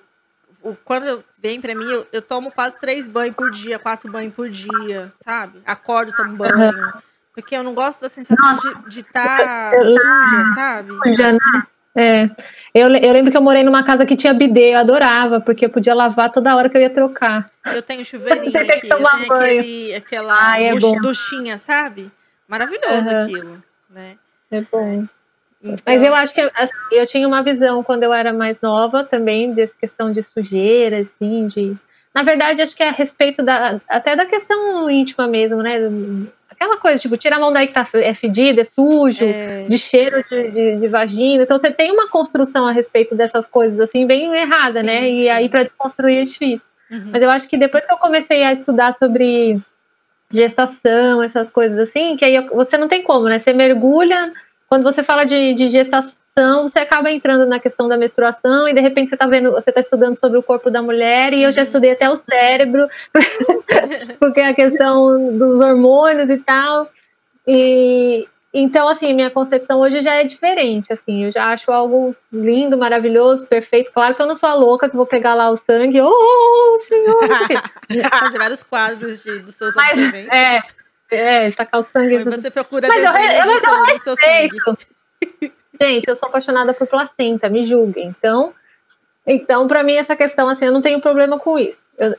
quando vem pra mim, eu, eu, tomo quase três banhos por dia, quatro banhos por dia, sabe? Acordo, tomo banho. Porque eu não gosto da sensação de estar tá suja, sabe? Suja, né? É. Eu, eu lembro que eu morei numa casa que tinha bidê, eu adorava, porque eu podia lavar toda hora que eu ia trocar. Eu tenho <laughs> chuveirinho aqui, eu tenho aquele, aquela Ai, é duchinha, sabe? Maravilhoso uhum. aquilo, né? É bom. Então... Mas eu acho que assim, eu tinha uma visão quando eu era mais nova também dessa questão de sujeira, assim, de. Na verdade, acho que é a respeito da até da questão íntima mesmo, né? Aquela coisa, tipo, tira a mão daí que tá, é fedida, é sujo, é... de cheiro de, de, de, vagina. Então você tem uma construção a respeito dessas coisas, assim, bem errada, sim, né? E sim. aí para desconstruir é difícil. Uhum. Mas eu acho que depois que eu comecei a estudar sobre gestação, essas coisas assim, que aí você não tem como, né? Você mergulha quando você fala de, de gestação, você acaba entrando na questão da menstruação e de repente você está vendo, você está estudando sobre o corpo da mulher e eu já uhum. estudei até o cérebro, <laughs> porque a questão dos hormônios e tal. E então, assim, minha concepção hoje já é diferente, assim, eu já acho algo lindo, maravilhoso, perfeito. Claro que eu não sou a louca que vou pegar lá o sangue, oh, senhor! <laughs> Fazer vários quadros de, dos seus Mas, absorventes. É, é, tacar o sangue. Aí você procura Mas eu, eu, do, seu, do seu sangue. <laughs> Gente, eu sou apaixonada por placenta, me julguem. Então, então para mim, essa questão, assim, eu não tenho problema com isso. Eu,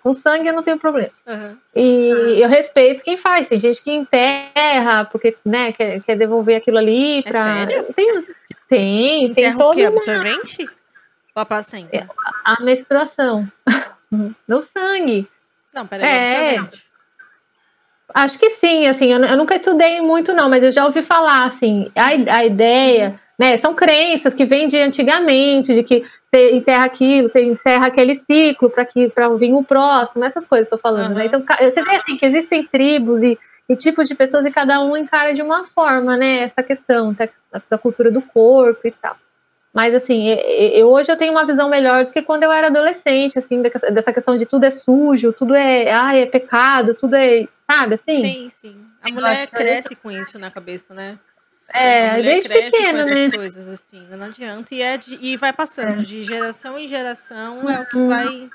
com sangue eu não tenho problema. Uhum. E uhum. eu respeito quem faz. Tem gente que enterra porque né, quer, quer devolver aquilo ali para. É sério? Tem, tem, enterra tem todo. O quê? Absorvente? Ou a placenta? É, a menstruação. <laughs> no sangue. Não, peraí, é. absorvente. Acho que sim, assim, eu, eu, nunca estudei muito, não, mas eu já ouvi falar, assim, a, a ideia, né, são crenças que vêm de antigamente, de que você enterra aquilo, você encerra aquele ciclo para que para vir o próximo, essas coisas estou falando, uhum. né? Então você vê assim que existem tribos e, e, tipos de pessoas e cada um encara de uma forma, né? Essa questão da, da cultura do corpo e tal. Mas assim, eu, hoje eu tenho uma visão melhor do que quando eu era adolescente, assim, dessa questão de tudo é sujo, tudo é, ai, é pecado, tudo é, sabe, assim? Sim, sim. A mulher cresce com isso na cabeça, né? É, a mulher desde cresce pequena, com essas né? coisas, assim, não adianta. E, é de, e vai passando, é. de geração em geração é o que vai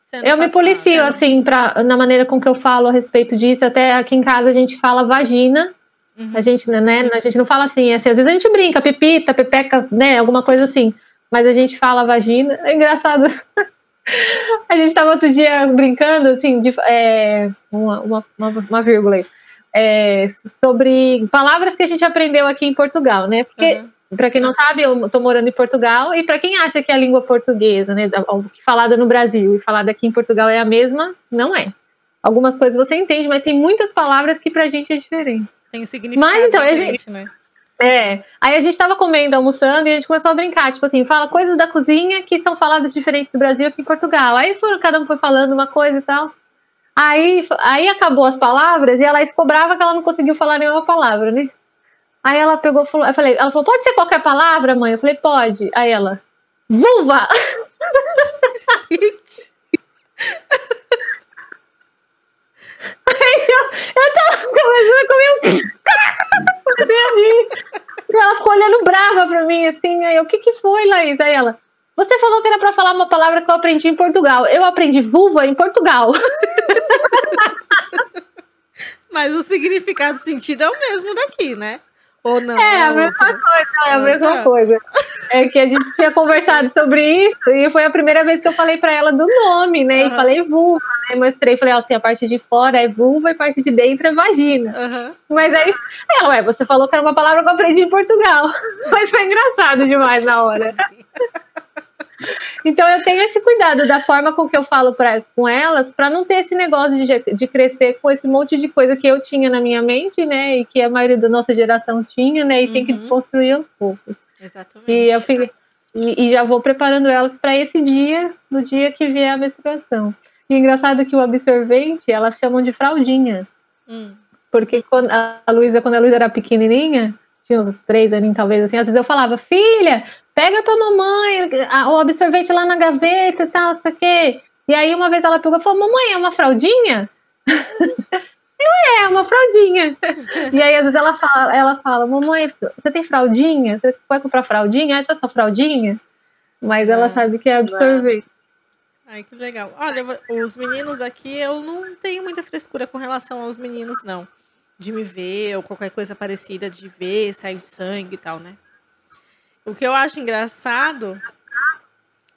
sendo Eu passado, me policio, né? assim, pra, na maneira com que eu falo a respeito disso. Até aqui em casa a gente fala vagina, Uhum. A gente, né, a gente não fala assim, assim, às vezes a gente brinca, pepita, pepeca, né, alguma coisa assim, mas a gente fala vagina, é engraçado. <laughs> a gente estava outro dia brincando, assim, de, é, uma, uma, uma, uma vírgula aí, é, sobre palavras que a gente aprendeu aqui em Portugal, né, porque... Uhum. Para quem não sabe, eu estou morando em Portugal e para quem acha que a língua portuguesa, né, falada no Brasil e falada aqui em Portugal é a mesma, não é. Algumas coisas você entende, mas tem muitas palavras que para a gente é diferente. Tem um significado Mas, então, diferente, gente, né? É. Aí a gente tava comendo, almoçando, e a gente começou a brincar, tipo assim, fala coisas da cozinha que são faladas diferentes do Brasil aqui em Portugal. Aí foram, cada um foi falando uma coisa e tal. Aí, aí acabou as palavras e ela escobrava que ela não conseguiu falar nenhuma palavra, né? Aí ela pegou, falou, eu falei, ela falou, pode ser qualquer palavra, mãe? Eu falei, pode. Aí ela, vulva! <laughs> Gente! <laughs> Aí eu, eu tava começando a comer um. e ela ficou olhando brava pra mim, assim. Aí eu, o que que foi, Laís? Aí ela, você falou que era pra falar uma palavra que eu aprendi em Portugal. Eu aprendi vulva em Portugal. <laughs> Mas o significado, o sentido é o mesmo daqui, né? Ou não? É, é a mesma coisa, é a mesma tá. coisa. É que a gente tinha conversado sobre isso e foi a primeira vez que eu falei para ela do nome, né? Uhum. E falei vulva, né? Mostrei, falei, assim, a parte de fora é vulva e a parte de dentro é vagina. Uhum. Mas aí, ela, ué, você falou que era uma palavra que eu aprendi em Portugal. <laughs> Mas foi engraçado demais na hora. <laughs> Então eu tenho esse cuidado da forma com que eu falo pra, com elas, para não ter esse negócio de, de crescer com esse monte de coisa que eu tinha na minha mente, né? E que a maioria da nossa geração tinha, né? E uhum. tem que uhum. desconstruir aos poucos. Exatamente. E eu fiquei, e, e já vou preparando elas para esse dia, no dia que vier a menstruação. E engraçado que o absorvente elas chamam de fraldinha. Hum. Porque quando a Luísa, quando a Luísa era pequenininha, tinha uns três aninhos talvez assim, às vezes eu falava, filha, pega pra mamãe o absorvente lá na gaveta e tal, isso aqui. E aí uma vez ela pegou e falou, mamãe, é uma fraldinha? <laughs> Eu, é, uma fraldinha. E aí, às vezes, ela fala, ela fala, mamãe, você tem fraldinha? Você pode comprar fraldinha? Essa é sua fraldinha? Mas ela é, sabe que é absorvente. Ai, que legal. Olha, os meninos aqui, eu não tenho muita frescura com relação aos meninos, não. De me ver ou qualquer coisa parecida, de ver, sair sangue e tal, né? O que eu acho engraçado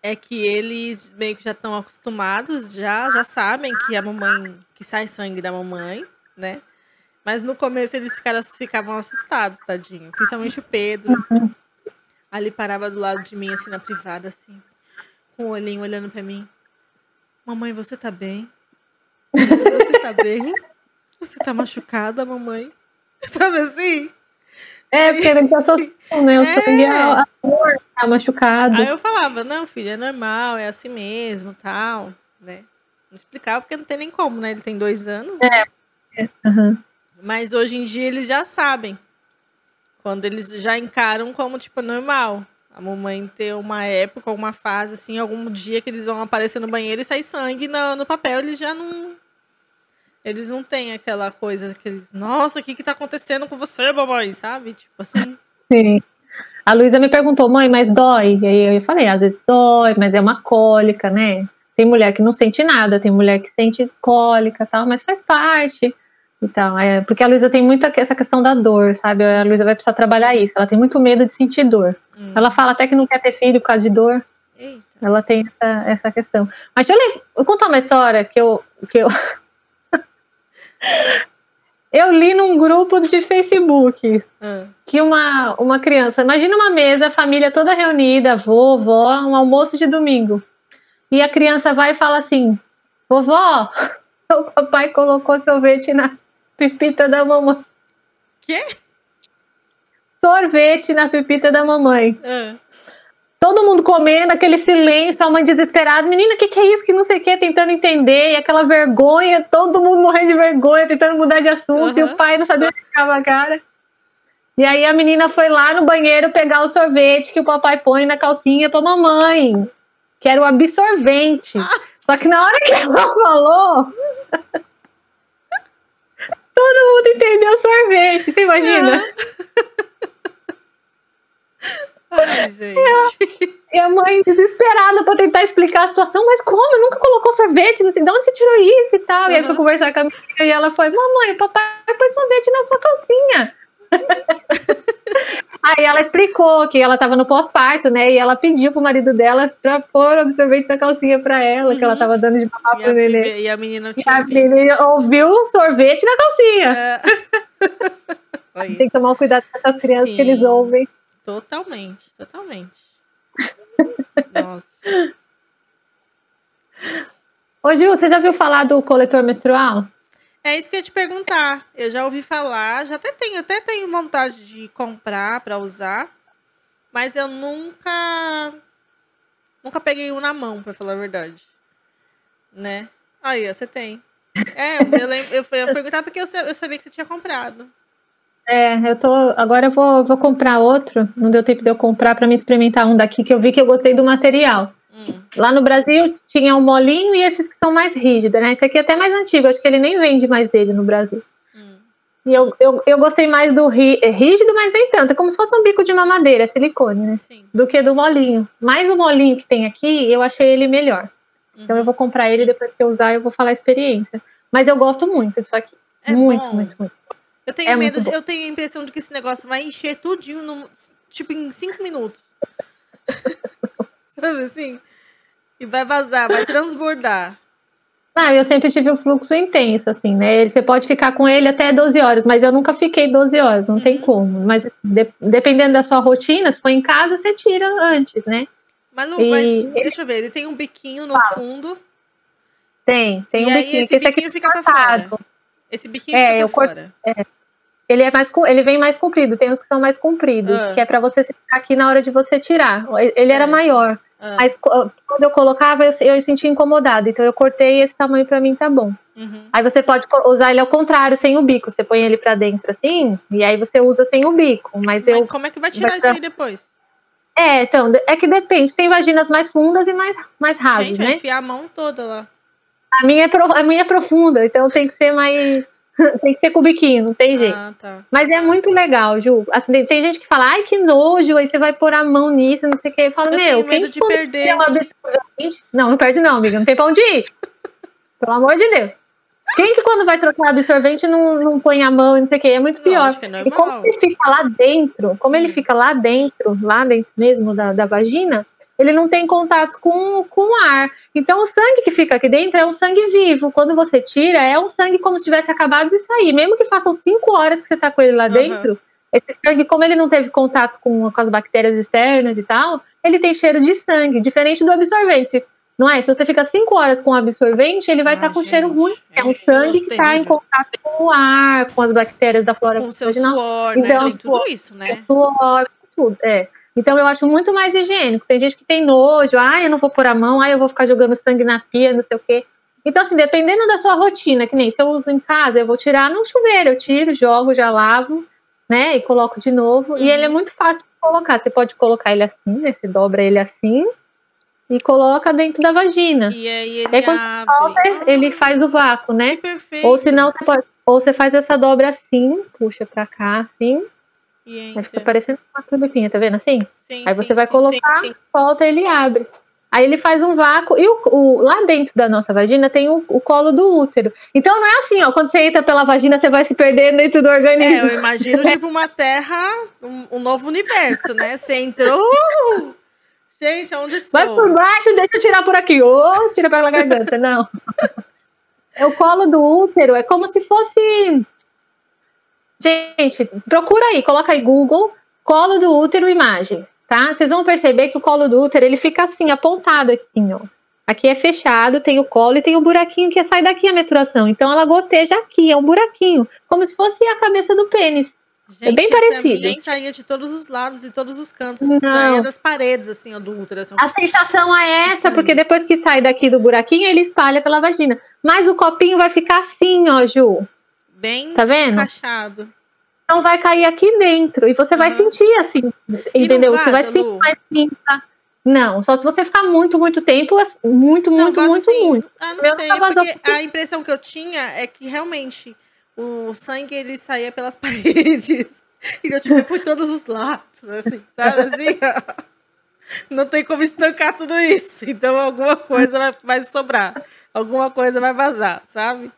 é que eles meio que já estão acostumados, já, já sabem que a mamãe, que sai sangue da mamãe, né? Mas no começo eles ficaram, ficavam assustados, tadinho. Principalmente o Pedro. Ali parava do lado de mim, assim, na privada, assim. Com o olhinho olhando para mim. Mamãe, você tá bem? Você tá bem? Você tá machucada, mamãe? <laughs> Sabe assim? É, porque ele tá assustando, né? O é. sangue é a dor, tá machucado. Aí eu falava, não, filho, é normal, é assim mesmo, tal, né? Não explicava porque não tem nem como, né? Ele tem dois anos. É. Né? Uhum. Mas hoje em dia eles já sabem. Quando eles já encaram como, tipo, normal. A mamãe ter uma época, uma fase, assim, algum dia que eles vão aparecer no banheiro e sair sangue no, no papel, eles já não. Eles não têm aquela coisa, aqueles. Nossa, o que que tá acontecendo com você, mamãe? Sabe? Tipo assim. Sim. A Luísa me perguntou, mãe, mas dói? E aí eu falei, às vezes dói, mas é uma cólica, né? Tem mulher que não sente nada, tem mulher que sente cólica tal, mas faz parte. Então, é, porque a Luísa tem muita essa questão da dor, sabe? A Luísa vai precisar trabalhar isso. Ela tem muito medo de sentir dor. Hum. Ela fala até que não quer ter filho por causa de dor. Eita. Ela tem essa, essa questão. Mas deixa eu, eu contar uma história que eu. Que eu... eu li num grupo de Facebook hum. que uma, uma criança. Imagina uma mesa, a família toda reunida, vovó, um almoço de domingo. E a criança vai e fala assim: Vovó, <laughs> o papai colocou sorvete na pepita da mamãe. Quê? Sorvete na pepita da mamãe. Ah. Todo mundo comendo, aquele silêncio, a mãe desesperada. Menina, o que, que é isso? Que não sei o que, tentando entender. E aquela vergonha, todo mundo morrendo de vergonha, tentando mudar de assunto. Uhum. E o pai não sabia onde ficava a cara. E aí a menina foi lá no banheiro pegar o sorvete que o papai põe na calcinha pra mamãe. Que era o absorvente. Ah. Só que na hora que ela <laughs> falou, <laughs> Todo mundo entendeu sorvete, você imagina? Ai, gente. E a mãe desesperada pra tentar explicar a situação, mas como? Nunca colocou sorvete? Não sei, de onde você tirou isso e tal? Uhum. E aí foi conversar com a minha e ela foi: Mamãe, papai pôs sorvete na sua calcinha. <laughs> Aí ela explicou que ela estava no pós-parto, né? E ela pediu pro marido dela pra pôr o absorvente da calcinha pra ela, uhum. que ela uhum. tava dando de papá pro nenê. E a menina tinha e a menina ouviu o sorvete na calcinha. É. <laughs> Tem que tomar um cuidado com essas crianças Sim, que eles ouvem. Totalmente, totalmente. <laughs> Nossa. Ô, Gil, você já viu falar do coletor menstrual? É isso que eu ia te perguntar. Eu já ouvi falar, já até tenho, até tenho vontade de comprar para usar, mas eu nunca nunca peguei um na mão, para falar a verdade. Né? Aí, você tem. É, eu, lembro, eu, eu perguntar porque eu, eu sabia que você tinha comprado. É, eu tô. Agora eu vou, vou comprar outro. Não deu tempo de eu comprar para me experimentar um daqui que eu vi que eu gostei do material. Hum. Lá no Brasil tinha o um molinho e esses que são mais rígidos, né? Esse aqui é até mais antigo, acho que ele nem vende mais dele no Brasil. Hum. E eu, eu, eu gostei mais do é rígido, mas nem tanto. É como se fosse um bico de mamadeira, silicone, né? Sim. Do que do molinho. Mas o molinho que tem aqui, eu achei ele melhor. Uhum. Então eu vou comprar ele depois que eu usar, eu vou falar a experiência. Mas eu gosto muito disso aqui. É muito, muito, muito, muito. Eu tenho é medo, eu tenho a impressão de que esse negócio vai encher tudinho, no, tipo, em cinco minutos. <laughs> Sabe assim? E vai vazar, vai transbordar. Ah, eu sempre tive um fluxo intenso, assim, né? Você pode ficar com ele até 12 horas, mas eu nunca fiquei 12 horas, não uhum. tem como. Mas de, dependendo da sua rotina, se for em casa, você tira antes, né? Mas, Lu, e... mas deixa eu ver, ele tem um biquinho no Fala. fundo. Tem, tem e um aí biquinho. Esse biquinho fica pra fora. Esse biquinho é, fica pra fora. É. Ele é mais ele vem mais comprido, tem uns que são mais compridos, ah. que é para você ficar aqui na hora de você tirar. Ele certo. era maior. Ah. Mas quando eu colocava, eu, eu sentia incomodado. Então eu cortei esse tamanho para mim tá bom. Uhum. Aí você pode usar ele ao contrário, sem o bico. Você põe ele para dentro assim, e aí você usa sem o bico. Mas, mas eu. Como é que vai tirar vai isso aí depois? É, então, é que depende. Tem vaginas mais fundas e mais, mais rasas, Gente, né? enfiar a mão toda lá. A minha, é pro, a minha é profunda, então tem que ser mais <laughs> tem que ser com biquinho, não tem jeito. Ah, tá. Mas é muito legal, Ju. Assim, tem- tem gente que fala, ai, que nojo, aí você vai pôr a mão nisso, não sei o que. Eu falo, Eu meu, quem medo de perder. um absorvente... Não, não perde não, amiga, não tem pra onde ir. <laughs> Pelo amor de Deus. Quem que quando vai trocar absorvente não, não põe a mão e não sei o que? É muito pior. É. E como ele fica lá dentro, como ele Hum. fica lá dentro, lá dentro mesmo da, da vagina, ele não tem contato com, com o ar. Então o sangue que fica aqui dentro é um sangue vivo. Quando você tira, é um sangue como se tivesse acabado de sair. Mesmo que façam cinco horas que você tá com ele lá Aham. dentro, esse sangue, como ele não teve contato com, com as bactérias externas e tal, ele tem cheiro de sangue, diferente do absorvente. Não é? Se você fica cinco horas com o absorvente, ele vai Ah, estar com gente, cheiro ruim. é um sangue que está em contato com o ar, com as bactérias da flora Com o seu suor, né? Então, Tem tudo isso, é né? suor, tudo, é. Então eu acho muito mais higiênico. Tem gente que tem nojo, ah, eu não vou pôr a mão, ah, eu vou ficar jogando sangue na pia, não sei o quê. Então, assim, dependendo da sua rotina, que nem se eu uso em casa, eu vou tirar no chuveiro, eu tiro, jogo, já lavo, né? E coloco de novo. E Uhum. ele é muito fácil de colocar. Você pode colocar ele assim, né? Você dobra ele assim e coloca dentro da vagina. E aí ele Aí quando abre. Solta, Ah, ele faz o vácuo, que né? perfeito. Ou senão você pode. Ou você faz essa dobra assim, puxa pra cá, assim, E entra. fica parecendo uma tulipinha, tá vendo assim? Sim, Aí sim, você vai sim, colocar, sim, solta, ele abre. Aí ele faz um vácuo. E o, o- lá dentro da nossa vagina tem o, o colo do útero. Então não é assim, ó. Quando você entra pela vagina, você vai se perdendo dentro do É, organismo. eu imagino tipo uma terra, um, um novo universo, né? Você entrou. uh! Gente, onde estou? Vai por baixo, deixa eu tirar por aqui. Ou tira pela garganta. Não. <laughs> É o colo do útero. É como se fosse. Gente, procura aí, coloca aí Google, colo do útero imagens, tá? Vocês vão perceber que o colo do útero ele fica assim, apontado assim, ó. Aqui é fechado, tem o colo e tem o buraquinho que sai daqui a menstruação. Então ela goteja aqui, é um buraquinho, como se fosse a cabeça do pênis. Gente, bem pra parecido. mim saía de todos os lados e todos os cantos. Não. Saía das paredes, assim, ó, do útero. Assim, A sensação é essa, porque depois que sai daqui do buraquinho, ele espalha pela vagina. Mas o copinho vai ficar assim, ó, Ju. Bem Tá vendo? encaixado. Então vai cair aqui dentro. E você vai Aham. sentir assim. Entendeu? não você vai vaza, sentir Lu? mais. Não, só se você ficar muito, muito tempo, muito, Não, muito, vaza muito, assim. muito. Ah, não Meu sei, vazou porque a impressão que eu tinha é que realmente o sangue ele saía pelas <laughs> paredes. E eu tipo por todos os lados, assim, sabe? Assim. <laughs> Não tem como estancar tudo isso. Então alguma coisa vai, vai sobrar. Alguma coisa vai vazar, sabe?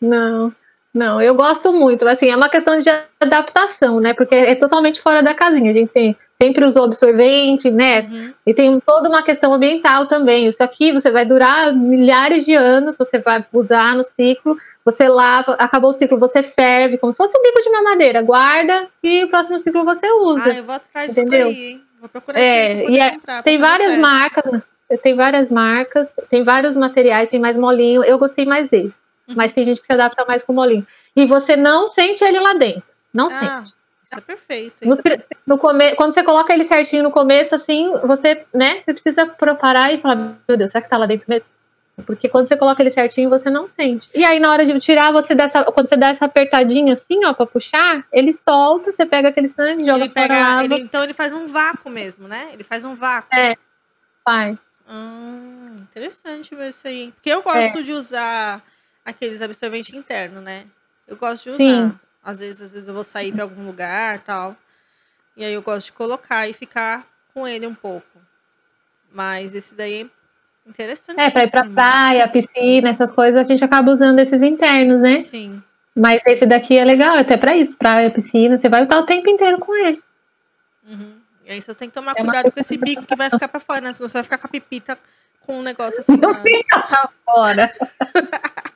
Não, não, eu gosto muito. Assim, é uma questão de adaptação, né? Porque é totalmente fora da casinha. A gente tem- sempre usou absorvente, né? Uhum. E tem toda uma questão ambiental também. Isso aqui você vai durar milhares de anos, você vai usar no ciclo, você lava, acabou o ciclo, você ferve, como se fosse um bico de mamadeira, guarda e o próximo ciclo você usa. Ah, eu vou atrás disso Entendeu? daí, hein? Vou procurar É, isso aí é- comprar, pra tem várias marcas, tem várias marcas, tem vários materiais, tem mais molinho. Eu gostei mais desse. Mas tem gente que se adapta mais com molinho. E você não sente ele lá dentro. Não Ah, sente. isso é perfeito. No, Isso é no come, quando você coloca ele certinho no começo, assim, você, né, você precisa preparar e falar, meu Deus, será que tá lá dentro mesmo? Porque quando você coloca ele certinho, você não sente. E aí, na hora de tirar, você dá essa, quando você dá essa apertadinha assim, ó, pra puxar, ele solta, você pega aquele sangue, joga ele pega, ele, então ele faz um vácuo mesmo, né? Ele faz um vácuo. É. faz. Hum, interessante ver isso aí. Porque eu gosto de usar aqueles absorventes internos, né? Eu gosto de usar. Sim. Às vezes, às vezes eu vou sair pra algum lugar tal. E aí eu gosto de colocar e ficar com ele um pouco. Mas esse daí é interessante. É, pra ir pra praia, piscina, essas coisas, a gente acaba usando esses internos, né? Sim. Mas esse daqui é legal, até pra isso, praia, piscina, você vai estar o tempo inteiro com ele. Uhum. E aí você tem que tomar É cuidado com esse bico que vai ficar pra fora, né? Senão você vai ficar com a pipita com um negócio <laughs> assim. Não na- fica pra fora. <laughs>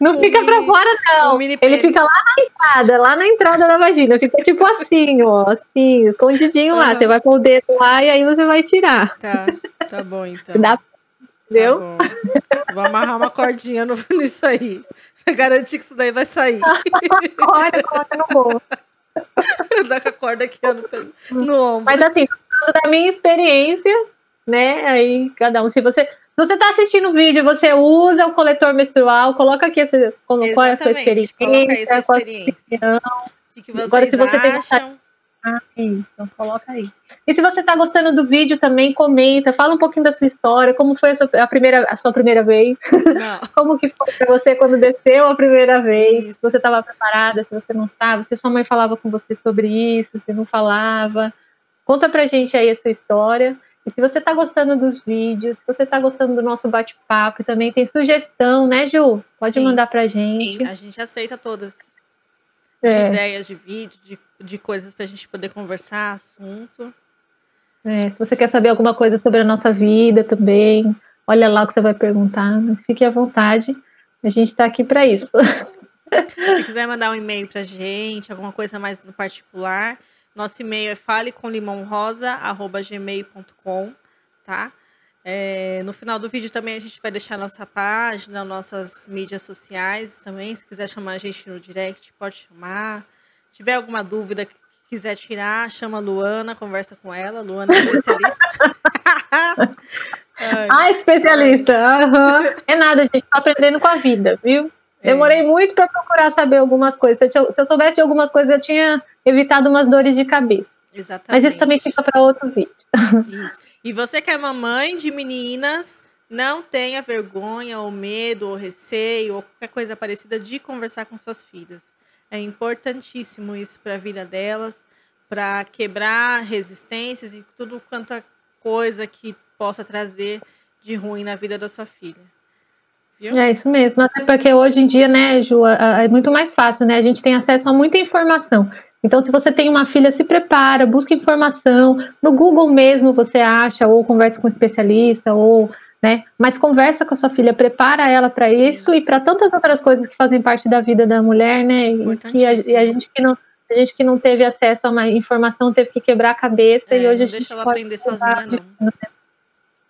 Não fica pra mini- fora, não. Ele pênis. fica lá na entrada, lá na entrada da vagina. Fica tipo assim, ó, assim, escondidinho lá. Aham. Você vai pôr o dedo lá e aí você vai tirar. Tá, tá bom então. Dá, entendeu? Tá. Vou amarrar uma cordinha no, <laughs> nisso aí. Pra garantir que isso daí vai sair. <laughs> Olha, coloca no bolso. <laughs> Dá com a corda aqui no, no ombro. Mas assim, falando da minha experiência, né? Aí, cada um. Se você, se você tá assistindo o vídeo, você usa o coletor menstrual, coloca aqui a sua- como- qual é a sua experiência. coloca aí a sua qual a experiência. opinião. O que, que vocês Agora, se você tem acham? Ah, isso, coloca aí. E se você está gostando do vídeo também, comenta, fala um pouquinho da sua história, como foi a sua, a primeira, a sua primeira vez, <laughs> como que foi para você quando desceu a primeira vez, isso. se você estava preparada, se você não estava, se sua mãe falava com você sobre isso, se não falava. Conta pra gente aí a sua história. E se você está gostando dos vídeos, se você está gostando do nosso bate-papo, também tem sugestão, né, Ju? Pode Sim. mandar pra gente. Sim, a gente aceita todas. De é. ideias de vídeo, de, de coisas pra gente poder conversar, assunto. É, se você quer saber alguma coisa sobre a nossa vida também, olha lá o que você vai perguntar, mas fique à vontade, a gente está aqui para isso. <laughs> Se quiser mandar um e-mail pra gente, alguma coisa mais no particular, nosso e-mail é falecolimãorosa.gmail.com, tá? É, no final do vídeo também a gente vai deixar nossa página, nossas mídias sociais também. Se quiser chamar a gente no direct, pode chamar. Se tiver alguma dúvida que quiser tirar, chama a Luana, conversa com ela. Luana é especialista. <laughs> ah, especialista. Uhum. É nada, gente. Tô aprendendo com a vida, viu? É. Demorei muito para procurar saber algumas coisas. Se eu, se eu soubesse de algumas coisas, eu tinha evitado umas dores de cabeça. Exatamente. Mas isso também fica para outro vídeo. <laughs> Isso. E você que é mamãe de meninas, não tenha vergonha ou medo ou receio ou qualquer coisa parecida de conversar com suas filhas. É importantíssimo isso para a vida delas, para quebrar resistências e tudo quanto coisa que possa trazer de ruim na vida da sua filha. Viu? É isso mesmo, até porque hoje em dia, né, Ju, é muito mais fácil, né? A gente tem acesso a muita informação. Então, se você tem uma filha, se prepara, busca informação. No Google mesmo você acha, ou conversa com um especialista, ou, né? Mas conversa com a sua filha, prepara ela para isso e para tantas outras coisas que fazem parte da vida da mulher, né? E, que a, e a gente que não a gente que não teve acesso a uma informação teve que quebrar a cabeça é, e hoje a gente deixa ela aprender sozinha, não.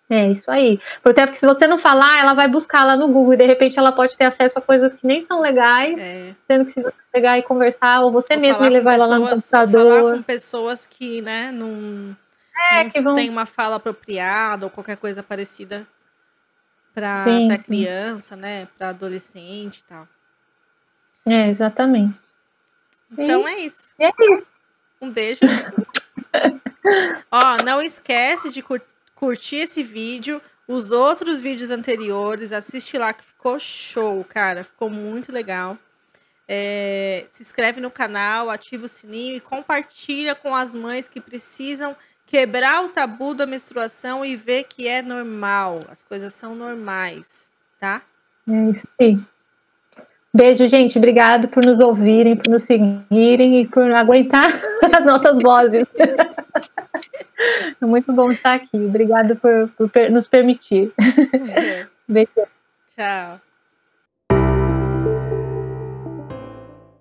É isso aí. Até porque se você não falar, ela vai buscar lá no Google e de repente ela pode ter acesso a coisas que nem são legais, é. sendo que se você pegar e conversar, ou você mesmo levar ela lá no computador. Falar com pessoas que, né, não, é, não que vão... tem uma fala apropriada ou qualquer coisa parecida para criança, né, para adolescente e tal. É, exatamente. Então e... é isso. É isso. Um beijo. <laughs> Ó, não esquece de curtir curtir esse vídeo, os outros vídeos anteriores, assiste lá que ficou show, cara, ficou muito legal. É, se inscreve no canal, ativa o sininho e compartilha com as mães que precisam quebrar o tabu da menstruação e ver que é normal, as coisas são normais, tá? É isso aí. Beijo, gente. Obrigado por nos ouvirem, por nos seguirem e por aguentar <laughs> as nossas vozes. É <laughs> muito bom estar aqui. Obrigado por, por nos permitir. <laughs> Beijo. Tchau.